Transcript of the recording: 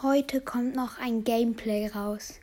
Heute kommt noch ein Gameplay raus.